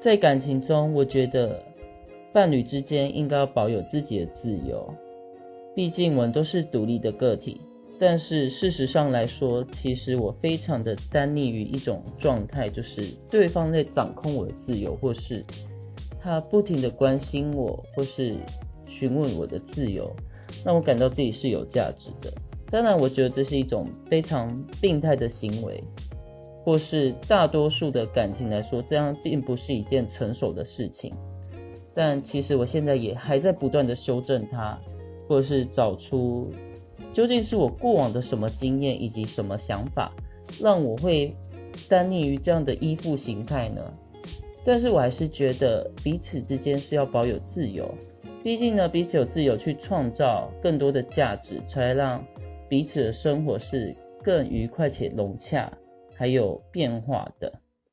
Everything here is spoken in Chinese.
在感情中，我觉得伴侣之间应该要保有自己的自由，毕竟我们都是独立的个体。但是事实上来说，其实我非常的单立于一种状态，就是对方在掌控我的自由，或是他不停的关心我，或是询问我的自由，让我感到自己是有价值的。当然，我觉得这是一种非常病态的行为，或是大多数的感情来说，这样并不是一件成熟的事情。但其实我现在也还在不断的修正它，或者是找出。究竟是我过往的什么经验以及什么想法，让我会单立于这样的依附形态呢？但是我还是觉得彼此之间是要保有自由，毕竟呢，彼此有自由去创造更多的价值，才让彼此的生活是更愉快且融洽，还有变化的。